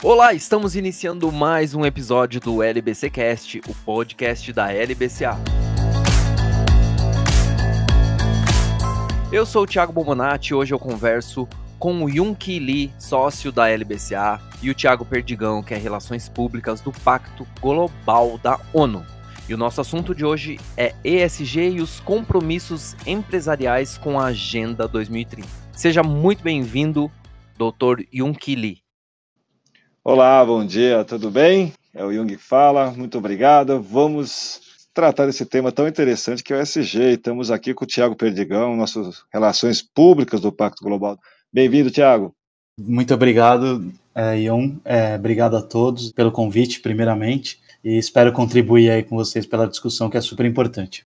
Olá, estamos iniciando mais um episódio do LBC Cast, o podcast da LBCA. Eu sou o Thiago Bomonati e hoje eu converso com o Yunki Lee, sócio da LBCA, e o Thiago Perdigão, que é Relações Públicas do Pacto Global da ONU. E o nosso assunto de hoje é ESG e os compromissos empresariais com a Agenda 2030. Seja muito bem-vindo, Dr. Yunki Lee. Olá, bom dia, tudo bem? É o Jung que fala, muito obrigado. Vamos tratar desse tema tão interessante que é o SG. Estamos aqui com o Tiago Perdigão, nossas relações públicas do Pacto Global. Bem-vindo, Tiago. Muito obrigado, é, Ion. É, obrigado a todos pelo convite, primeiramente, e espero contribuir aí com vocês pela discussão que é super importante.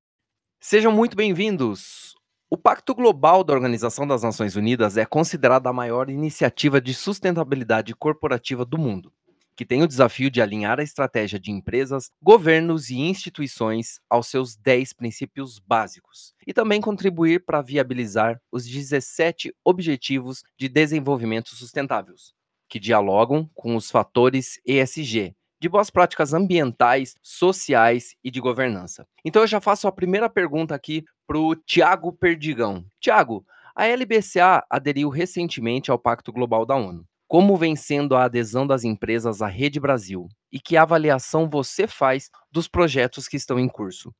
Sejam muito bem-vindos. O Pacto Global da Organização das Nações Unidas é considerado a maior iniciativa de sustentabilidade corporativa do mundo, que tem o desafio de alinhar a estratégia de empresas, governos e instituições aos seus 10 princípios básicos e também contribuir para viabilizar os 17 Objetivos de Desenvolvimento Sustentáveis, que dialogam com os fatores ESG, de boas práticas ambientais, sociais e de governança. Então eu já faço a primeira pergunta aqui para o Tiago Perdigão. Tiago, a LBCA aderiu recentemente ao Pacto Global da ONU. Como vem sendo a adesão das empresas à Rede Brasil? E que avaliação você faz dos projetos que estão em curso?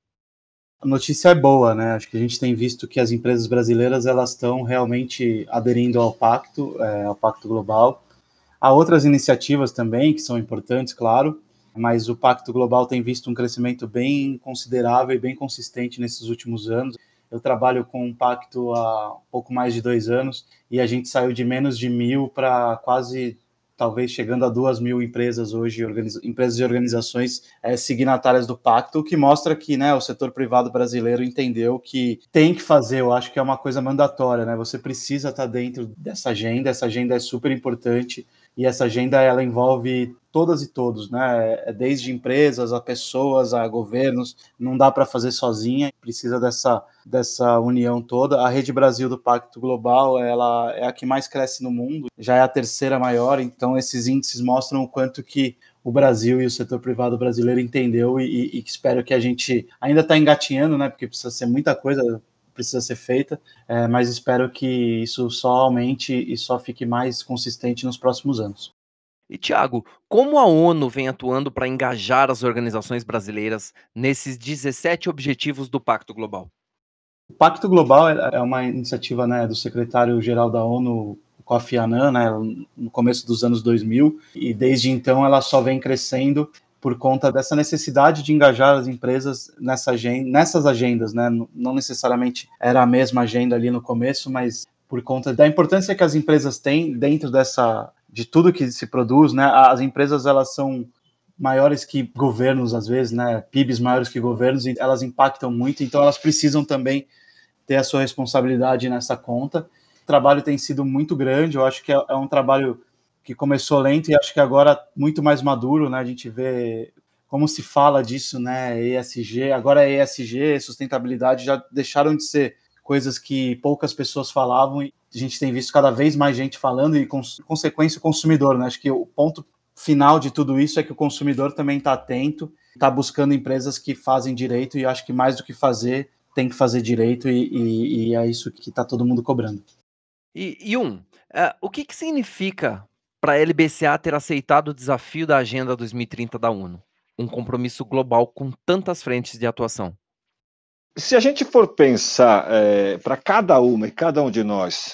A notícia é boa, né? Acho que a gente tem visto que as empresas brasileiras elas estão realmente aderindo ao pacto, é, ao pacto global. Há outras iniciativas também que são importantes, claro, mas o Pacto Global tem visto um crescimento bem considerável e bem consistente nesses últimos anos. Eu trabalho com um pacto há pouco mais de dois anos e a gente saiu de menos de mil para quase, talvez chegando a duas mil empresas hoje, empresas e organizações é, signatárias do pacto, o que mostra que né, o setor privado brasileiro entendeu que tem que fazer, eu acho que é uma coisa mandatória, né? Você precisa estar dentro dessa agenda, essa agenda é super importante e essa agenda ela envolve todas e todos, né? É desde empresas a pessoas, a governos, não dá para fazer sozinha, precisa dessa dessa união toda. A Rede Brasil do Pacto Global, ela é a que mais cresce no mundo, já é a terceira maior, então esses índices mostram o quanto que o Brasil e o setor privado brasileiro entendeu e, e, espero que a gente ainda está engatinhando, né? Porque precisa ser muita coisa precisa ser feita, é, mas espero que isso só aumente e só fique mais consistente nos próximos anos. E Tiago, como a ONU vem atuando para engajar as organizações brasileiras nesses 17 objetivos do Pacto Global? O Pacto Global é, é uma iniciativa né, do secretário-geral da ONU, Kofi Annan, né, no começo dos anos 2000, e desde então ela só vem crescendo por conta dessa necessidade de engajar as empresas nessa agenda, nessas agendas, né? Não necessariamente era a mesma agenda ali no começo, mas por conta da importância que as empresas têm dentro dessa de tudo que se produz, né? As empresas elas são maiores que governos às vezes, né? PIBs maiores que governos e elas impactam muito, então elas precisam também ter a sua responsabilidade nessa conta. O trabalho tem sido muito grande, eu acho que é, é um trabalho que começou lento e acho que agora muito mais maduro, né? A gente vê como se fala disso, né? ESG, agora é ESG, sustentabilidade já deixaram de ser coisas que poucas pessoas falavam e a gente tem visto cada vez mais gente falando e, com consequência, o consumidor, né? Acho que o ponto final de tudo isso é que o consumidor também está atento, está buscando empresas que fazem direito e acho que mais do que fazer, tem que fazer direito e, e, e é isso que está todo mundo cobrando. E, e um, uh, o que, que significa para a LBCA ter aceitado o desafio da Agenda 2030 da ONU, um compromisso global com tantas frentes de atuação? Se a gente for pensar é, para cada uma e cada um de nós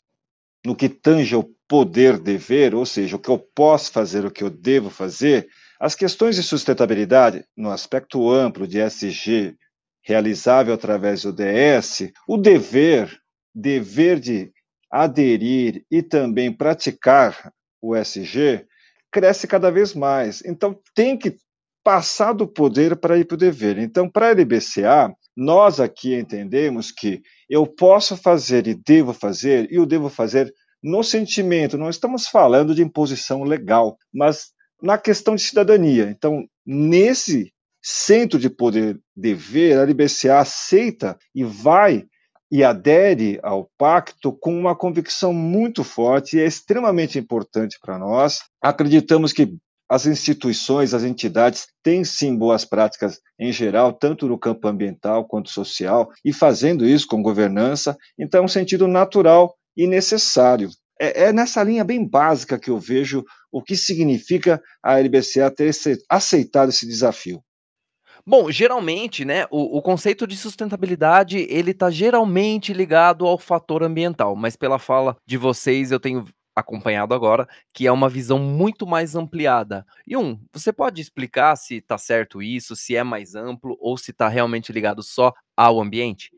no que tange ao poder-dever, ou seja, o que eu posso fazer, o que eu devo fazer, as questões de sustentabilidade, no aspecto amplo de SG, realizável através do DS, o dever, dever de aderir e também praticar o SG, cresce cada vez mais. Então, tem que passar do poder para ir para o dever. Então, para a LBCA, nós aqui entendemos que eu posso fazer e devo fazer, e o devo fazer no sentimento, não estamos falando de imposição legal, mas na questão de cidadania. Então, nesse centro de poder dever, a LBCA aceita e vai e adere ao pacto com uma convicção muito forte e é extremamente importante para nós. Acreditamos que as instituições, as entidades têm sim boas práticas em geral, tanto no campo ambiental quanto social, e fazendo isso com governança, então é um sentido natural e necessário. É, é nessa linha bem básica que eu vejo o que significa a LBCA ter aceitado esse desafio. Bom, geralmente, né, o, o, conceito de sustentabilidade, ele está geralmente ligado ao fator ambiental, mas pela fala de vocês eu tenho acompanhado agora, que é uma visão muito mais ampliada. E um, você pode explicar se está certo isso, se é mais amplo ou se está realmente ligado só ao ambiente?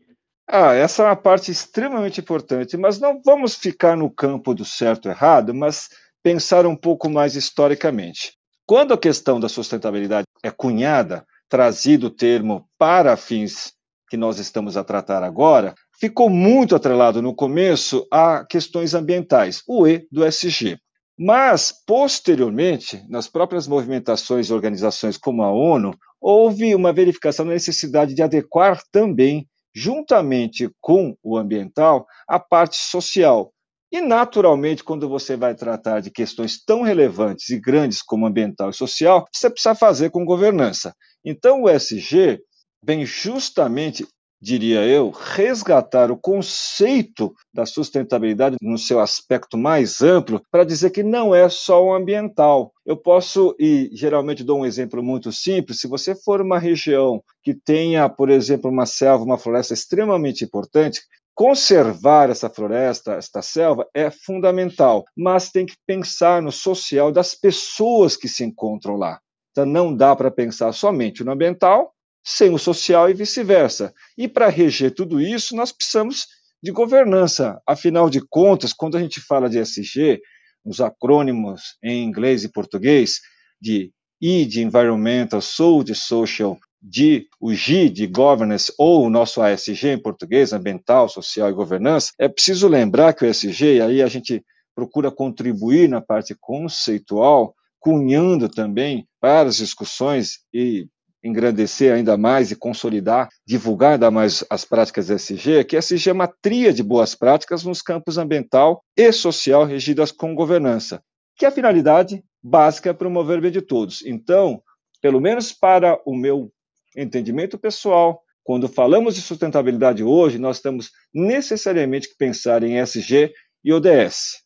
Ah, essa é uma parte extremamente importante, mas não vamos ficar no campo do certo e errado, mas pensar um pouco mais historicamente. Quando a questão da sustentabilidade é cunhada, trazido o termo para fins que nós estamos a tratar agora, ficou muito atrelado no começo a questões ambientais, o E do SG. Mas, posteriormente, nas próprias movimentações e organizações como a ONU, houve uma verificação da necessidade de adequar também, juntamente com o ambiental, a parte social. E, naturalmente, quando você vai tratar de questões tão relevantes e grandes como ambiental e social, você precisa fazer com governança. Então, o SG vem justamente diria eu, resgatar o conceito da sustentabilidade no seu aspecto mais amplo, para dizer que não é só o ambiental. Eu posso, e geralmente dou um exemplo muito simples, se você for uma região que tenha, por exemplo, uma selva, uma floresta extremamente importante, conservar essa floresta, esta selva, é fundamental, mas tem que pensar no social das pessoas que se encontram lá. Então, não dá para pensar somente no ambiental sem o social e vice-versa. E para reger tudo isso, nós precisamos de governança. Afinal de contas, quando a gente fala de SG, os acrônimos em inglês e português, de I de Environmental, S de Social, de o G de Governance ou o nosso ASG em português, Ambiental, Social e Governança, é preciso lembrar que o SG, e aí a gente procura contribuir na parte conceitual, cunhando também para as discussões e engrandecer ainda mais e consolidar, divulgar ainda mais as práticas SG, que a SG é uma tria de boas práticas nos campos ambiental e social regidas com governança, que é a finalidade básica é promover o bem de todos. Então, pelo menos para o meu entendimento pessoal, quando falamos de sustentabilidade hoje, nós temos necessariamente que pensar em SG e ODS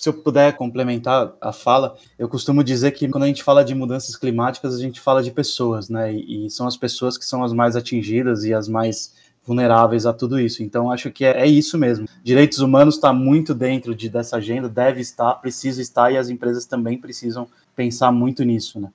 se eu puder complementar a fala, eu costumo dizer que quando a gente fala de mudanças climáticas, a gente fala de pessoas, né? E, são as pessoas que são as mais atingidas e as mais vulneráveis a tudo isso. Então, acho que é, é isso mesmo. Direitos humanos está muito dentro de, dessa agenda, deve estar, precisa estar, e as empresas também precisam pensar muito nisso, né?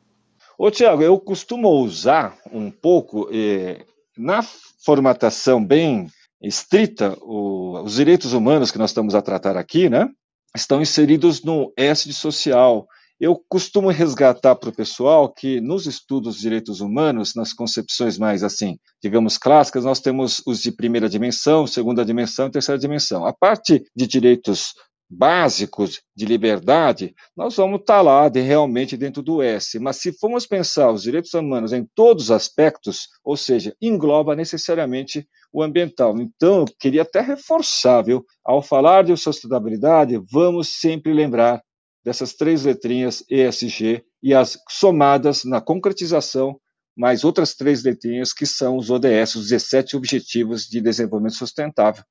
Ô, Tiago, eu costumo usar um pouco, eh, na formatação bem estrita, o, os direitos humanos que nós estamos a tratar aqui, né? estão inseridos no S de social. Eu costumo resgatar para o pessoal que nos estudos de direitos humanos, nas concepções mais assim, digamos clássicas, nós temos os de primeira dimensão, segunda dimensão terceira dimensão. A parte de direitos básicos de liberdade, nós vamos estar tá lá de, realmente dentro do S. Mas se formos pensar os direitos humanos em todos os aspectos, ou seja, engloba necessariamente o ambiental. Então, eu queria até reforçar, viu? Ao falar de sustentabilidade, vamos sempre lembrar dessas três letrinhas ESG e as somadas na concretização mais outras três letrinhas que são os ODS, os 17 Objetivos de Desenvolvimento Sustentável.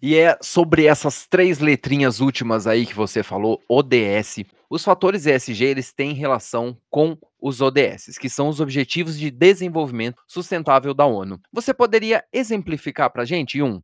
E é sobre essas três letrinhas últimas aí que você falou, ODS. Os fatores ESG eles têm relação com os ODS, que são os Objetivos de Desenvolvimento Sustentável da ONU. Você poderia exemplificar para a gente um?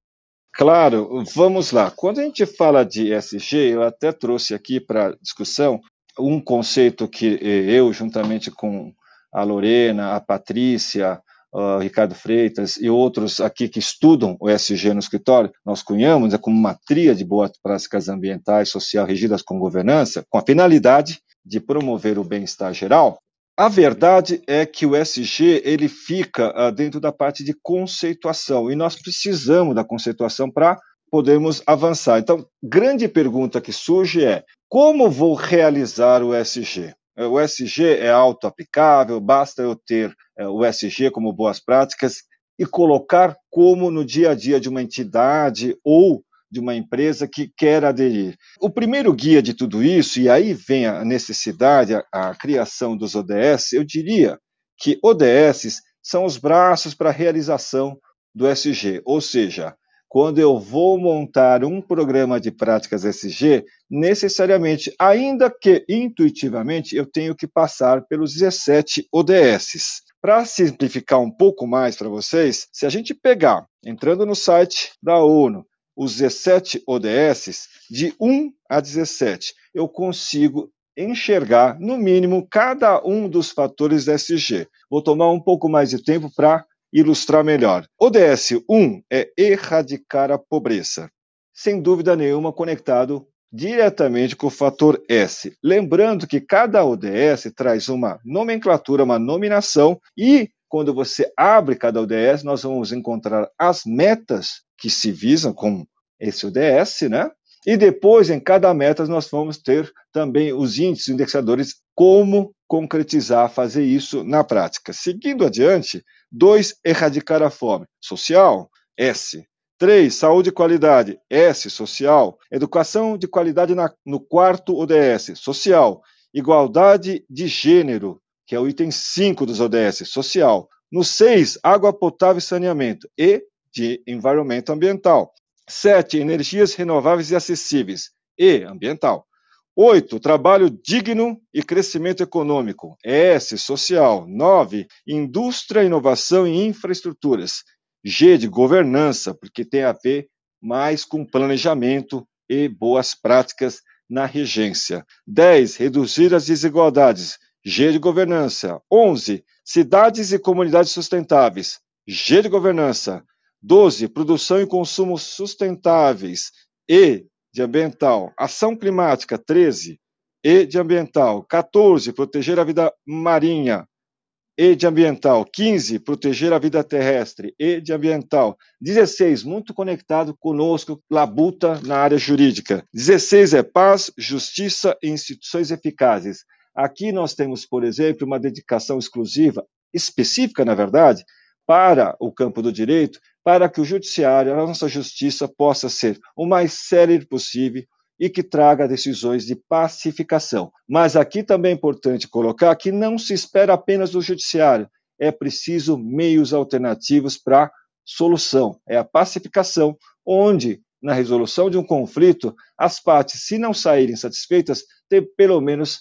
Claro, vamos lá. Quando a gente fala de ESG, eu até trouxe aqui para discussão um conceito que eu, juntamente com a Lorena, a Patrícia, uh, Ricardo Freitas e outros aqui que estudam o ESG no escritório, nós cunhamos é como uma tria de boas práticas ambientais, social regidas com governança, com a finalidade de promover o bem-estar geral. A verdade é que o ESG ele fica uh, dentro da parte de conceituação e nós precisamos da conceituação para podermos avançar. Então, grande pergunta que surge é: como vou realizar o ESG? O SG é auto-aplicável, basta eu ter é, o SG como boas práticas e colocar como no dia a dia de uma entidade ou de uma empresa que quer aderir. O primeiro guia de tudo isso, e aí vem a necessidade, a, a criação dos ODS, eu diria que ODS são os braços para a realização do SG, ou seja, quando eu vou montar um programa de práticas SG, necessariamente, ainda que intuitivamente, eu tenho que passar pelos 17 ODSs. Para simplificar um pouco mais para vocês, se a gente pegar, entrando no site da ONU, os 17 ODSs, de 1 a 17, eu consigo enxergar, no mínimo, cada um dos fatores SG. Vou tomar um pouco mais de tempo para ilustrar melhor. ODS 1 é erradicar a pobreza. Sem dúvida nenhuma, conectado diretamente com o fator S. Lembrando que cada ODS traz uma nomenclatura, uma nominação, e quando você abre cada ODS, nós vamos encontrar as metas que se visam com esse ODS, né? E depois, em cada meta, nós vamos ter também os índices, indexadores, como concretizar, fazer isso na prática. Seguindo adiante, dois, erradicar a fome. Social, S. Três, saúde e qualidade, S, social. Educação de qualidade na, no quarto ODS, social. Igualdade de gênero, que é o item 5 dos ODS, social. No 6, água potável e saneamento, E, de environment ambiental. 7. Energias renováveis e acessíveis. E. Ambiental. 8. Trabalho digno e crescimento econômico. S. Social. 9. Indústria, inovação e infraestruturas. G. De governança, porque tem a ver mais com planejamento e boas práticas na regência. 10. Reduzir as desigualdades. G de governança. 11. Cidades e comunidades sustentáveis. G de governança. 12. Produção e consumo sustentáveis. E de ambiental. Ação climática. 13. E de ambiental. 14. Proteger a vida marinha. E de ambiental. 15. Proteger a vida terrestre. E de ambiental. 16. Muito conectado conosco, labuta na área jurídica. 16 é paz, justiça e instituições eficazes. Aqui nós temos, por exemplo, uma dedicação exclusiva, específica, na verdade, para o campo do direito, para que o judiciário, a nossa justiça, possa ser o mais sério possível e que traga decisões de pacificação. Mas aqui também é importante colocar que não se espera apenas do judiciário, é preciso meios alternativos para solução, é a pacificação, onde na resolução de um conflito, as partes, se não saírem satisfeitas, pelo menos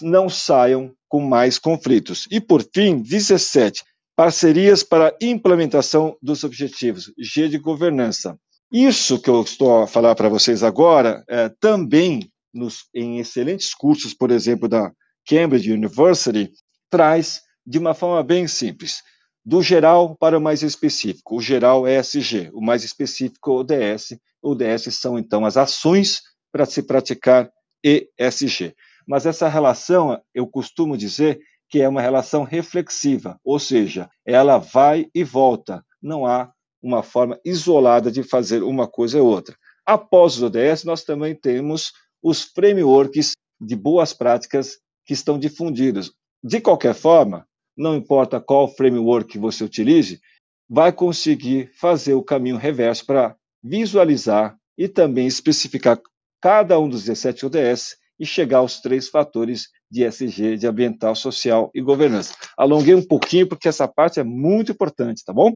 não saiam com mais conflitos. E por fim, 17, parcerias para implementação dos objetivos, G de governança. Isso que eu estou a falar para vocês agora, é, também nos, em excelentes cursos, por exemplo, da Cambridge University, traz de uma forma bem simples, do geral para o mais específico. O geral é SG, o mais específico ODS. O ODS são, então, as ações para se praticar ESG. Mas essa relação, eu costumo dizer, que é uma relação reflexiva, ou seja, ela vai e volta, não há uma forma isolada de fazer uma coisa ou outra. Após os ODS, nós também temos os frameworks de boas práticas que estão difundidos. De qualquer forma, não importa qual framework você utilize, vai conseguir fazer o caminho reverso para visualizar e também especificar cada um dos 17 ODS e chegar aos três fatores de SG, de ambiental, social e governança. Alonguei um pouquinho porque essa parte é muito importante, tá bom?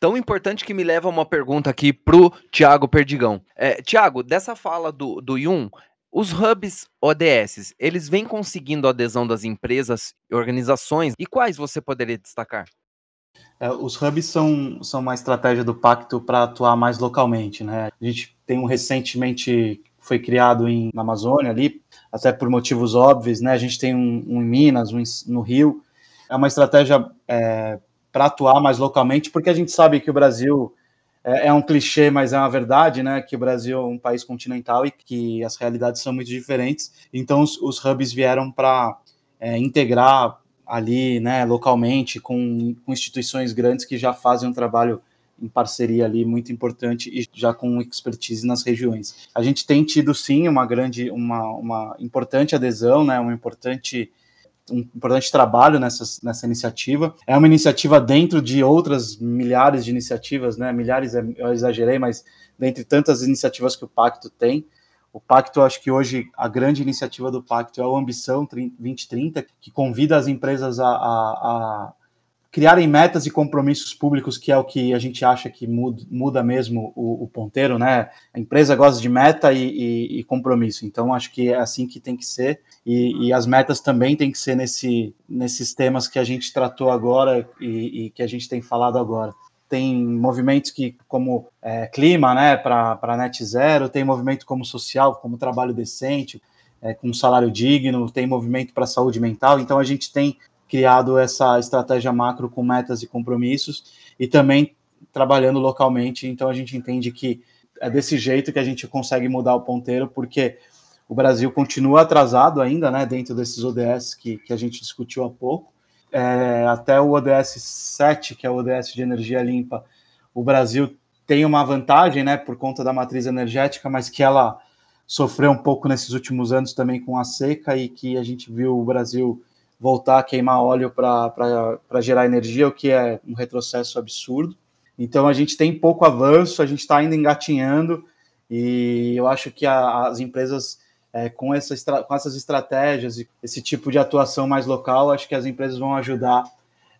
Tão importante que me leva a uma pergunta aqui pro Tiago Perdigão. É, Tiago, dessa fala do, do Yun, os hubs ODS, eles vêm conseguindo a adesão das empresas e organizações, e quais você poderia destacar? É, os hubs são, são uma estratégia do pacto para atuar mais localmente, né? A gente tem um recentemente foi criado em, na Amazônia ali, até por motivos óbvios, né? A gente tem um, um em Minas, um no Rio. É uma estratégia é, para atuar mais localmente, porque a gente sabe que o Brasil é, é, um clichê, mas é uma verdade, né? Que o Brasil é um país continental e que as realidades são muito diferentes. Então, os, os hubs vieram para é, integrar ali, né, localmente, com, com instituições grandes que já fazem um trabalho em parceria ali muito importante e já com expertise nas regiões. A gente tem tido sim uma grande, uma, uma importante adesão, né, uma importante um importante trabalho nessa, nessa iniciativa. É uma iniciativa dentro de outras milhares de iniciativas, né? Milhares, é, eu exagerei, mas dentre tantas iniciativas que o Pacto tem. O Pacto, acho que hoje a grande iniciativa do Pacto é a Ambição 2030, que convida as empresas a, a, a criarem metas e compromissos públicos, que é o que a gente acha que muda, muda mesmo o, o, ponteiro, né? A empresa gosta de meta e, e, e, compromisso, então acho que é assim que tem que ser, e, e, as metas também tem que ser nesse, nesses temas que a gente tratou agora e, que a gente tem falado agora. Tem movimentos que, como é, clima, né, para net zero, tem movimento como social, como trabalho decente, é, com salário digno, tem movimento para saúde mental, então a gente tem criado essa estratégia macro com metas e compromissos e também trabalhando localmente. Então a gente entende que é desse jeito que a gente consegue mudar o ponteiro, porque o Brasil continua atrasado ainda, né, dentro desses ODS que, que a gente discutiu há pouco. É, até o ODS 7, que é o ODS de energia limpa, o Brasil tem uma vantagem, né, por conta da matriz energética, mas que ela sofreu um pouco nesses últimos anos também com a seca e que a gente viu o Brasil voltar a queimar óleo para gerar energia, o que é um retrocesso absurdo. Então a gente tem pouco avanço, a gente está ainda engatinhando, e eu acho que a, as empresas é, com, essa, com essas estratégias e esse tipo de atuação mais local, acho que as empresas vão ajudar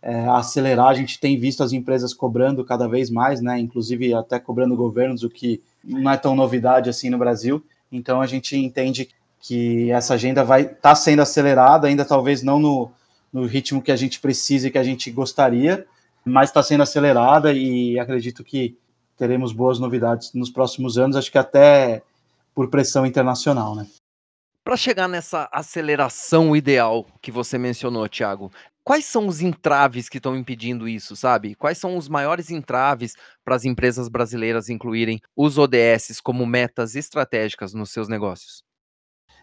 é, a acelerar. A gente tem visto as empresas cobrando cada vez mais, né? Inclusive até cobrando governos, o que não é tão novidade assim no Brasil. Então a gente entende que essa agenda vai estar tá sendo acelerada, ainda talvez não no, no ritmo que a gente precisa e que a gente gostaria, mas está sendo acelerada e acredito que teremos boas novidades nos próximos anos, acho que até por pressão internacional, né? Para chegar nessa aceleração ideal que você mencionou, Thiago, quais são os entraves que estão impedindo isso, sabe? Quais são os maiores entraves para as empresas brasileiras incluírem os ODS como metas estratégicas nos seus negócios?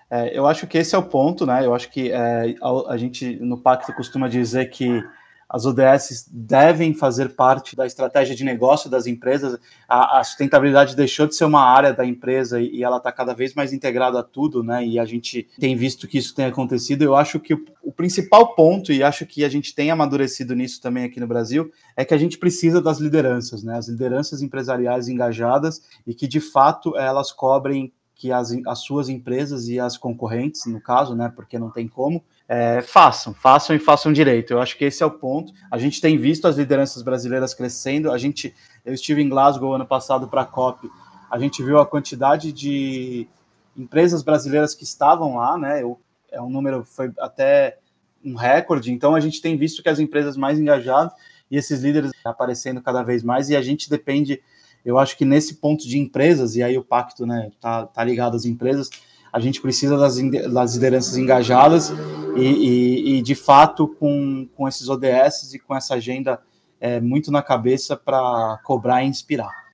É, eu acho que esse é o ponto, né? Eu acho que é, a, a, gente no pacto costuma dizer que as ODS devem fazer parte da estratégia de negócio das empresas. A, a sustentabilidade deixou de ser uma área da empresa e, e ela está cada vez mais integrada a tudo, né? E a gente tem visto que isso tem acontecido. Eu acho que o, o principal ponto, e acho que a gente tem amadurecido nisso também aqui no Brasil, é que a gente precisa das lideranças, né? As lideranças empresariais engajadas e que de fato elas cobrem que as, as suas empresas e as concorrentes, no caso, né, porque não tem como, é, façam, façam e façam direito. Eu acho que esse é o ponto. A gente tem visto as lideranças brasileiras crescendo. A gente, eu estive em Glasgow ano passado para a COP. A gente viu a quantidade de empresas brasileiras que estavam lá, né? é um número foi até um recorde. Então a gente tem visto que as empresas mais engajadas e esses líderes aparecendo cada vez mais e a gente depende eu acho que nesse ponto de empresas, e aí o pacto né, tá, tá ligado às empresas, a gente precisa das, das lideranças engajadas e, e, e, de fato, com, com esses ODS e com essa agenda é, muito na cabeça para cobrar e inspirar.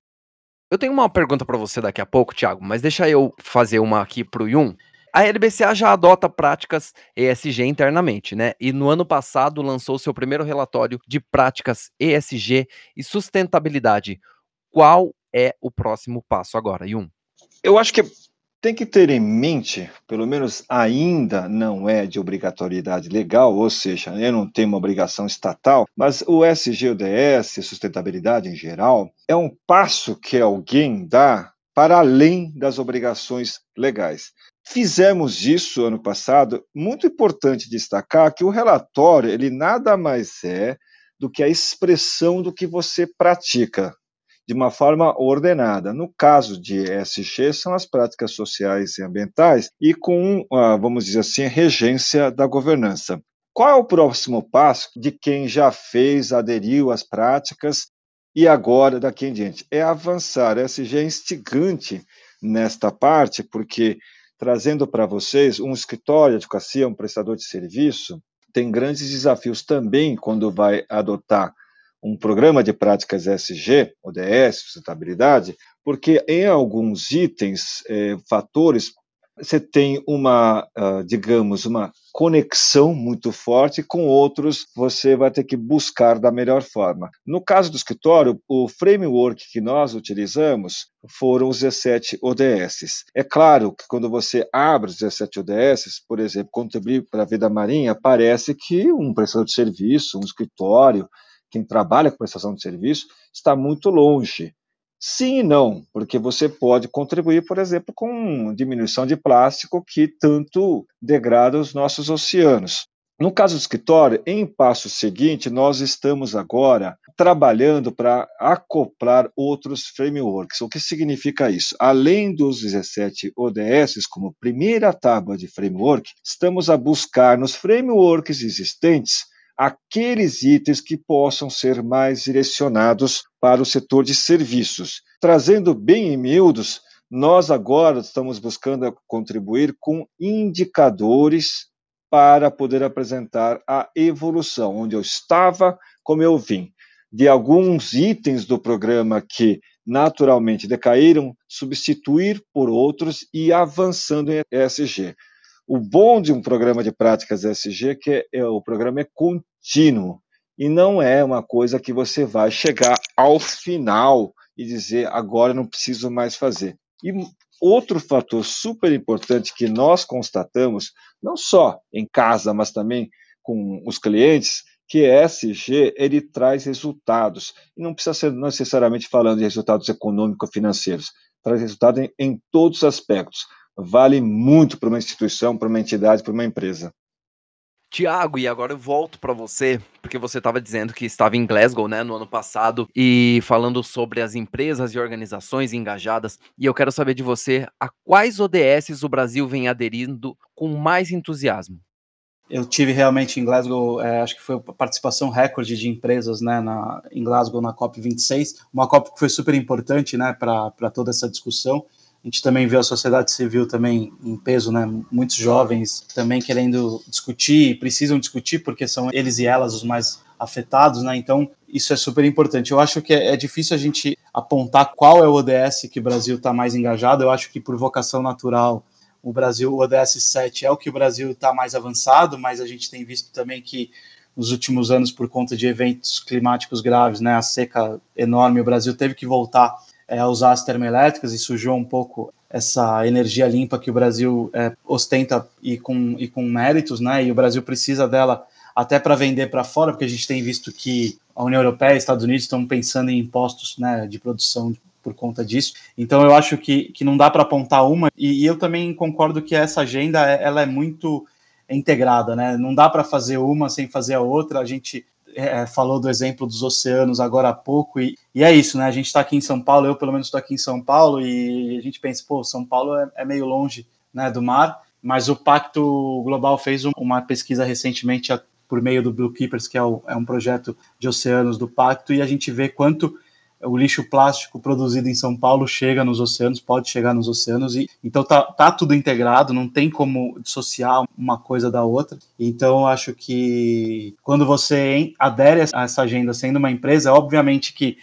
Eu tenho uma pergunta para você daqui a pouco, Thiago, mas deixa eu fazer uma aqui para o Yun. A LBCA já adota práticas ESG internamente, né? E no ano passado lançou seu primeiro relatório de práticas ESG e sustentabilidade qual é o próximo passo agora, Yun? Eu acho que tem que ter em mente, pelo menos ainda não é de obrigatoriedade legal, ou seja, eu não tenho uma obrigação estatal, mas o SGODS, sustentabilidade em geral, é um passo que alguém dá para além das obrigações legais. Fizemos isso ano passado. Muito importante destacar que o relatório ele nada mais é do que a expressão do que você pratica de uma forma ordenada. No caso de ESG, são as práticas sociais e ambientais e com, ah, vamos dizer assim, regência da governança. Qual é o próximo passo de quem já fez, aderiu às práticas e agora daqui em diante? É avançar. ESG é instigante nesta parte, porque trazendo para vocês um escritório de advocacia, um prestador de serviço, tem grandes desafios também quando vai adotar um programa de práticas SG, ODS, sustentabilidade, porque em alguns itens, é, fatores você tem uma, uh, digamos, uma conexão muito forte com outros, você vai ter que buscar da melhor forma. No caso do escritório, o framework que nós utilizamos foram os 17 ODS. É claro que quando você abre os 17 ODS, por exemplo, contribuir para a vida marinha, parece que um prestador de serviço, um escritório, quem trabalha com prestação de serviço, está muito longe. Sim e não, porque você pode contribuir, por exemplo, com diminuição de plástico que tanto degrada os nossos oceanos. No caso do escritório, em passo seguinte, nós estamos agora trabalhando para acoplar outros frameworks. O que significa isso? Além dos 17 ODS, como primeira tábua de framework, estamos a buscar nos frameworks existentes aqueles itens que possam ser mais direcionados para o setor de serviços. Trazendo bem em miúdos, nós agora estamos buscando contribuir com indicadores para poder apresentar a evolução, onde eu estava, como eu vim, de alguns itens do programa que naturalmente decaíram, substituir por outros e avançando em ESG. O bom de um programa de práticas ESG é que é, o programa é contínuo e não é uma coisa que você vai chegar ao final e dizer agora não preciso mais fazer. E outro fator super importante que nós constatamos, não só em casa, mas também com os clientes, que ESG ele traz resultados. E não precisa ser necessariamente falando de resultados econômico-financeiros, traz resultado em, em todos os aspectos vale muito para uma instituição, para uma entidade, para uma empresa. Tiago, e agora eu volto para você, porque você estava dizendo que estava em Glasgow, né, no ano passado, e falando sobre as empresas e organizações engajadas, e eu quero saber de você a quais ODSs o Brasil vem aderindo com mais entusiasmo. Eu tive realmente em Glasgow, é, acho que foi a participação recorde de empresas né, na, em Glasgow na COP26, uma COP que foi super importante né, para toda essa discussão. A gente também vê a sociedade civil também em peso, né? Muitos jovens também querendo discutir, precisam discutir porque são eles e elas os mais afetados, né? Então isso é super importante. Eu acho que é, é difícil a gente apontar qual é o ODS que o Brasil está mais engajado. Eu acho que por vocação natural o Brasil, o ODS 7 é o que o Brasil está mais avançado, mas a gente tem visto também que nos últimos anos, por conta de eventos climáticos graves, né, a seca enorme, o Brasil teve que voltar é, usar as termoelétricas e sujou um pouco essa energia limpa que o Brasil é, ostenta e com, e com méritos, né? E o Brasil precisa dela até para vender para fora, porque a gente tem visto que a União Europeia e Estados Unidos estão pensando em impostos né, de produção por conta disso. Então eu acho que, que não dá para apontar uma, e, e, eu também concordo que essa agenda ela é muito integrada, né? Não dá para fazer uma sem fazer a outra. A gente é, falou do exemplo dos oceanos agora há pouco, e, e é isso, né? A gente está aqui em São Paulo, eu pelo menos estou aqui em São Paulo, e a gente pensa, pô, São Paulo é, é meio longe né, do mar, mas o Pacto Global fez uma pesquisa recentemente por meio do Blue Keepers, que é, o, é um projeto de oceanos do Pacto, e a gente vê quanto o lixo plástico produzido em São Paulo chega nos oceanos, pode chegar nos oceanos, e então tá, tá tudo integrado, não tem como dissociar uma coisa da outra. Então acho que quando você adere a essa agenda sendo uma empresa, obviamente que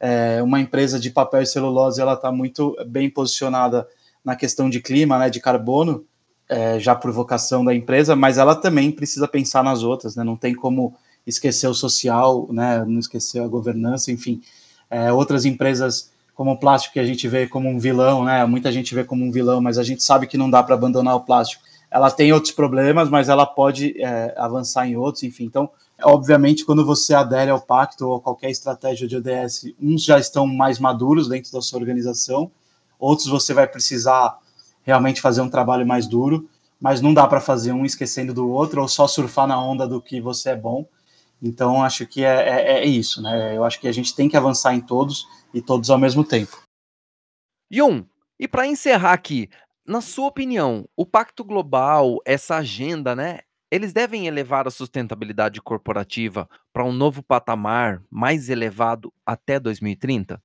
é, uma empresa de papel e celulose ela está muito bem posicionada na questão de clima, né, de carbono, é, já por vocação da empresa, mas ela também precisa pensar nas outras, né? Não tem como esquecer o social, né? Não esquecer a governança, enfim é, outras empresas como o plástico que a gente vê como um vilão, né? Muita gente vê como um vilão, mas a gente sabe que não dá para abandonar o plástico. Ela tem outros problemas, mas ela pode é, avançar em outros, enfim. Então, obviamente, quando você adere ao pacto ou qualquer estratégia de ODS, uns já estão mais maduros dentro da sua organização, outros você vai precisar realmente fazer um trabalho mais duro, mas não dá para fazer um esquecendo do outro ou só surfar na onda do que você é bom. Então, acho que é, é, é, isso, né? Eu acho que a gente tem que avançar em todos e todos ao mesmo tempo. Yun, e para encerrar aqui, na sua opinião, o Pacto Global, essa agenda, né? Eles devem elevar a sustentabilidade corporativa para um novo patamar mais elevado até 2030?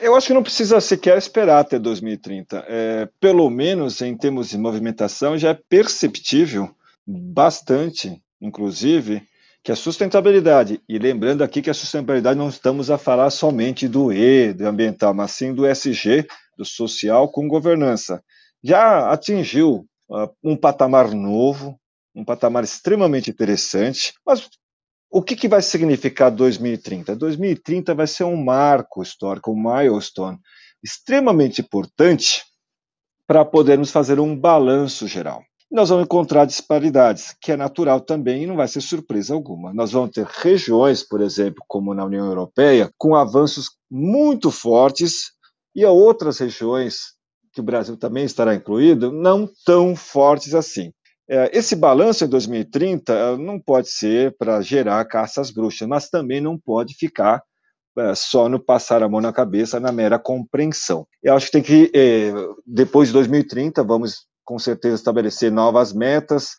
Eu acho que não precisa sequer esperar até 2030. É, pelo menos em termos de movimentação, já é perceptível bastante, inclusive, que a sustentabilidade, e lembrando aqui que a sustentabilidade não estamos a falar somente do E, do ambiental, mas sim do SG, do social com governança, já atingiu uh, um patamar novo, um patamar extremamente interessante, mas o que, que vai significar 2030? 2030 vai ser um marco histórico, um milestone extremamente importante para podermos fazer um balanço geral. Nós vamos encontrar disparidades, que é natural também e não vai ser surpresa alguma. Nós vamos ter regiões, por exemplo, como na União Europeia, com avanços muito fortes e outras regiões que o Brasil também estará incluído, não tão fortes assim. É, esse balanço em 2030 eh, não pode ser para gerar caças bruxas, mas também não pode ficar é, só no passar a mão na cabeça, na mera compreensão. Eu acho que tem que, é, depois de 2030, vamos com certeza estabelecer novas metas,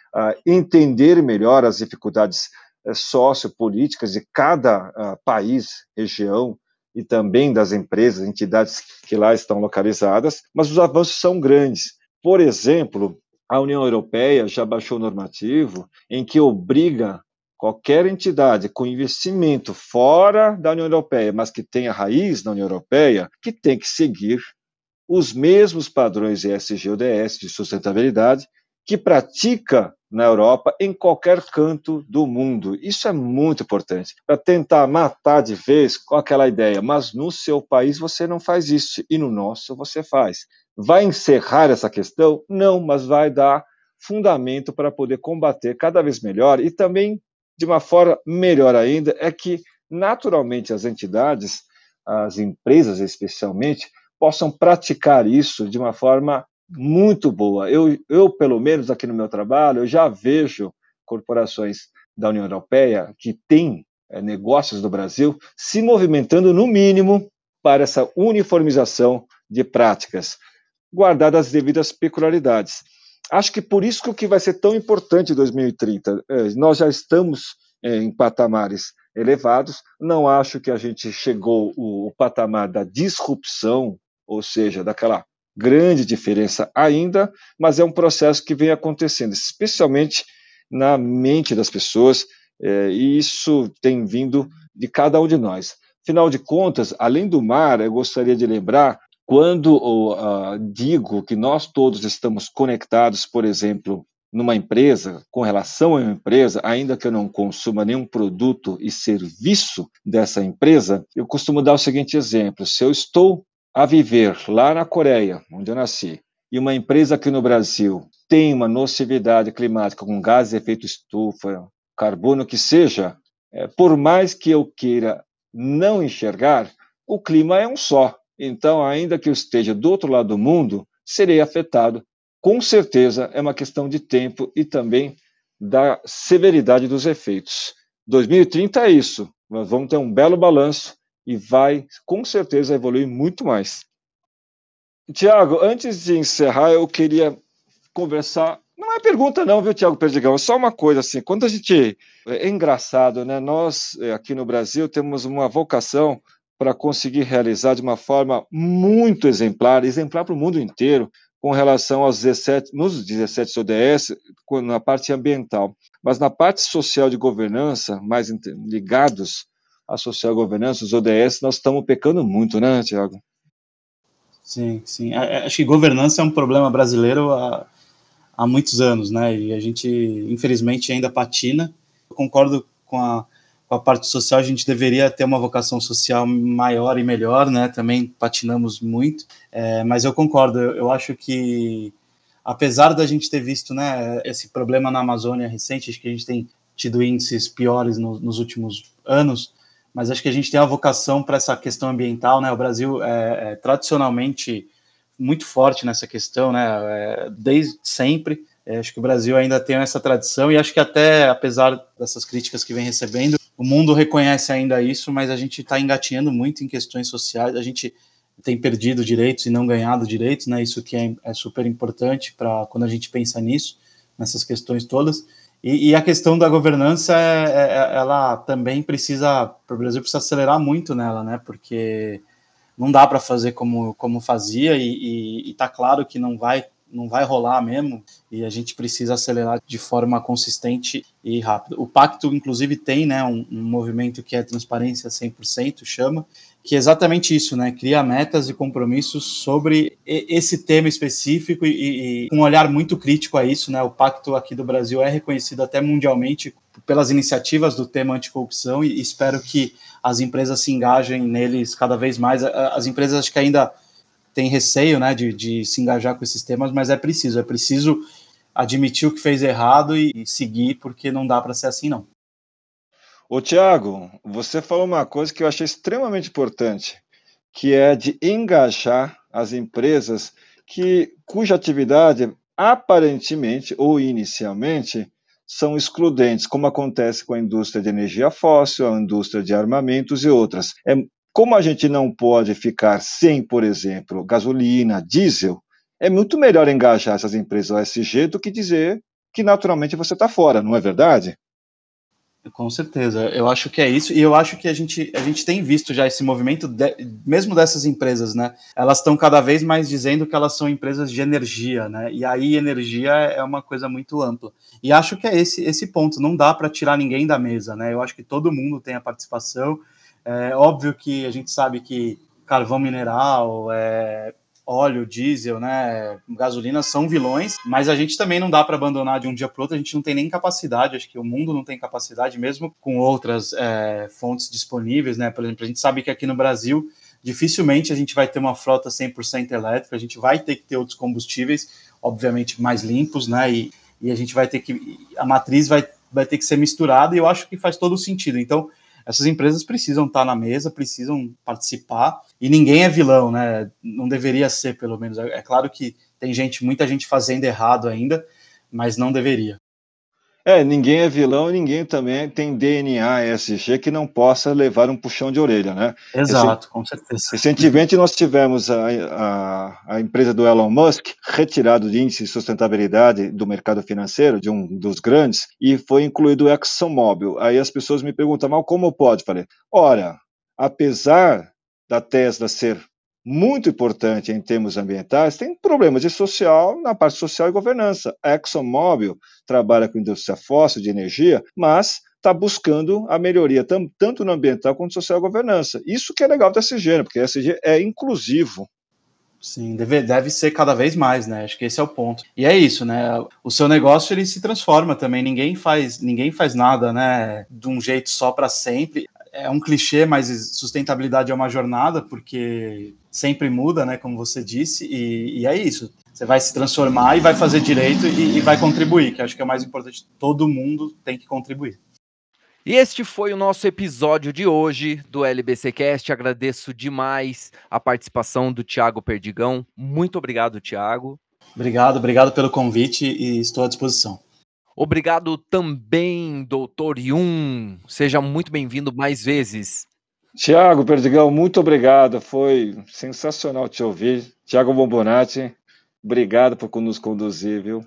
entender melhor as dificuldades sociopolíticas de cada país, região, e também das empresas, entidades que lá estão localizadas, mas os avanços são grandes. Por exemplo, a União Europeia já baixou o normativo em que obriga qualquer entidade com investimento fora da União Europeia, mas que tenha raiz na União Europeia, que tem que seguir os mesmos padrões ESG ODS de sustentabilidade que pratica na Europa, em qualquer canto do mundo. Isso é muito importante, para tentar matar de vez com aquela ideia, mas no seu país você não faz isso, e no nosso você faz. Vai encerrar essa questão? Não, mas vai dar fundamento para poder combater cada vez melhor e também, de uma forma melhor ainda, é que, naturalmente, as entidades, as empresas especialmente, possam praticar isso de uma forma muito boa. Eu, eu, pelo menos aqui no meu trabalho, eu já vejo corporações da União Europeia que têm é, negócios do Brasil se movimentando, no mínimo, para essa uniformização de práticas, guardadas as devidas peculiaridades. Acho que por isso que vai ser tão importante em 2030, é, nós já estamos é, em patamares elevados, não acho que a gente chegou o, o patamar da disrupção, ou seja, daquela grande diferença ainda, mas é um processo que vem acontecendo, especialmente na mente das pessoas, é, e isso tem vindo de cada um de nós. Afinal de contas, além do mar, eu gostaria de lembrar, quando uh, digo que nós todos estamos conectados, por exemplo, numa empresa, com relação a uma empresa, ainda que eu não consuma nenhum produto e serviço dessa empresa, eu costumo dar o seguinte exemplo: se eu estou a viver lá na Coreia, onde eu nasci, e uma empresa aqui no Brasil tem uma nocividade climática com gás de efeito estufa, carbono que seja, é, por mais que eu queira não enxergar, o clima é um só. Então, ainda que eu esteja do outro lado do mundo, serei afetado. Com certeza é uma questão de tempo e também da severidade dos efeitos. 2030 é isso. Nós vamos ter um belo balanço e vai com certeza evoluir muito mais. Tiago, antes de encerrar, eu queria conversar. Não é pergunta, não, viu, Tiago Perdigão? É só uma coisa assim. Quando a gente. É engraçado, né? Nós, é, aqui no Brasil, temos uma vocação para conseguir realizar de uma forma muito exemplar, exemplar para o mundo inteiro, com relação aos 17, nos 17 ODS, na parte ambiental. Mas na parte social de governança, mais ligados a social governança, os ODS, nós estamos pecando muito, né, Tiago? Sim, sim. Acho que governança é um problema brasileiro há, há muitos anos, né? E a gente, infelizmente, ainda patina. Eu concordo com a, com a parte social, a gente deveria ter uma vocação social maior e melhor, né? Também patinamos muito, é, mas eu concordo. Eu, eu, acho que, apesar da gente ter visto, né, esse problema na Amazônia recente, acho que a gente tem tido índices piores no, nos últimos anos mas acho que a gente tem uma vocação para essa questão ambiental, né? O Brasil é, é tradicionalmente muito forte nessa questão, né? É, desde sempre. É, acho que o Brasil ainda tem essa tradição e acho que até apesar dessas críticas que vem recebendo, o mundo reconhece ainda isso, mas a gente está engatinhando muito em questões sociais. A gente tem perdido direitos e não ganhado direitos, né? Isso que é, é super importante para quando a gente pensa nisso, nessas questões todas. E, e, a questão da governança, é, é, é ela também precisa, o Brasil precisa acelerar muito nela, né? Porque não dá para fazer como, como fazia e está claro que não vai não vai rolar mesmo e a gente precisa acelerar de forma consistente e rápida. O pacto, inclusive, tem né, um, um movimento que é transparência 100%, chama, que é exatamente isso, né? Cria metas e compromissos sobre esse tema específico e, e, um olhar muito crítico a isso, né? O pacto aqui do Brasil é reconhecido até mundialmente pelas iniciativas do tema anticorrupção e espero que as empresas se engajem neles cada vez mais. As empresas acho que ainda têm receio, né, de, de se engajar com esses temas, mas é preciso, é preciso admitir o que fez errado e, e seguir, porque não dá para ser assim, não. Ô, Tiago, você falou uma coisa que eu achei extremamente importante, que é de engajar as empresas que, cuja atividade aparentemente ou inicialmente são excludentes, como acontece com a indústria de energia fóssil, a indústria de armamentos e outras. É, como a gente não pode ficar sem, por exemplo, gasolina, diesel, é muito melhor engajar essas empresas OSG do que dizer que naturalmente você está fora, não é verdade? Com certeza, eu acho que é isso, e eu acho que a gente, a gente tem visto já esse movimento, de, mesmo dessas empresas, né? Elas estão cada vez mais dizendo que elas são empresas de energia, né? E aí energia é uma coisa muito ampla. E acho que é esse, esse ponto, não dá para tirar ninguém da mesa, né? Eu acho que todo mundo tem a participação. É óbvio que a gente sabe que carvão mineral, é, óleo, diesel, né, gasolina são vilões, mas a gente também não dá para abandonar de um dia para outro, a gente não tem nem capacidade, acho que o mundo não tem capacidade, mesmo com outras é, fontes disponíveis, né, por exemplo, a gente sabe que aqui no Brasil dificilmente a gente vai ter uma frota 100% elétrica, a gente vai ter que ter outros combustíveis, obviamente mais limpos, né, e, e a gente vai ter que, a matriz vai, vai ter que ser misturada e eu acho que faz todo sentido, então essas empresas precisam estar na mesa, precisam participar, e ninguém é vilão, né? Não deveria ser, pelo menos. É claro que tem gente, muita gente fazendo errado ainda, mas não deveria. É, ninguém é vilão, ninguém também tem DNA SG que não possa levar um puxão de orelha, né? Exato, com certeza. Recentemente nós tivemos a, a, a, empresa do Elon Musk retirado de índice de sustentabilidade do mercado financeiro, de um dos grandes, e foi incluído o ExxonMobil. Aí as pessoas me perguntam, mal como pode? Falei, ora, apesar da Tesla ser muito importante em termos ambientais, tem problemas de social na parte social e governança. A ExxonMobil trabalha com indústria fóssil de energia, mas está buscando a melhoria tanto no ambiental quanto social e governança. Isso que é legal da SG, né? porque a SG é inclusivo. Sim, deve, deve ser cada vez mais, né? Acho que esse é o ponto. E é isso, né? O seu negócio ele se transforma também. Ninguém faz, ninguém faz nada, né? De um jeito só para sempre é um clichê, mas sustentabilidade é uma jornada, porque sempre muda, né, como você disse, e, e é isso. Você vai se transformar e vai fazer direito e, e vai contribuir, que acho que é o mais importante. Todo mundo tem que contribuir. E este foi o nosso episódio de hoje do LBCcast. Agradeço demais a participação do Tiago Perdigão. Muito obrigado, Tiago. Obrigado, obrigado pelo convite e estou à disposição. Obrigado também, doutor Yun. Seja muito bem-vindo mais vezes. Tiago Perdigão, muito obrigado. Foi sensacional te ouvir. Tiago Bombonati, obrigado por nos conduzir, viu?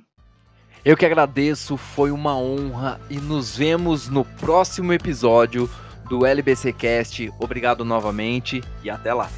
Eu que agradeço, foi uma honra e nos vemos no próximo episódio do LBC Cast. Obrigado novamente e até lá.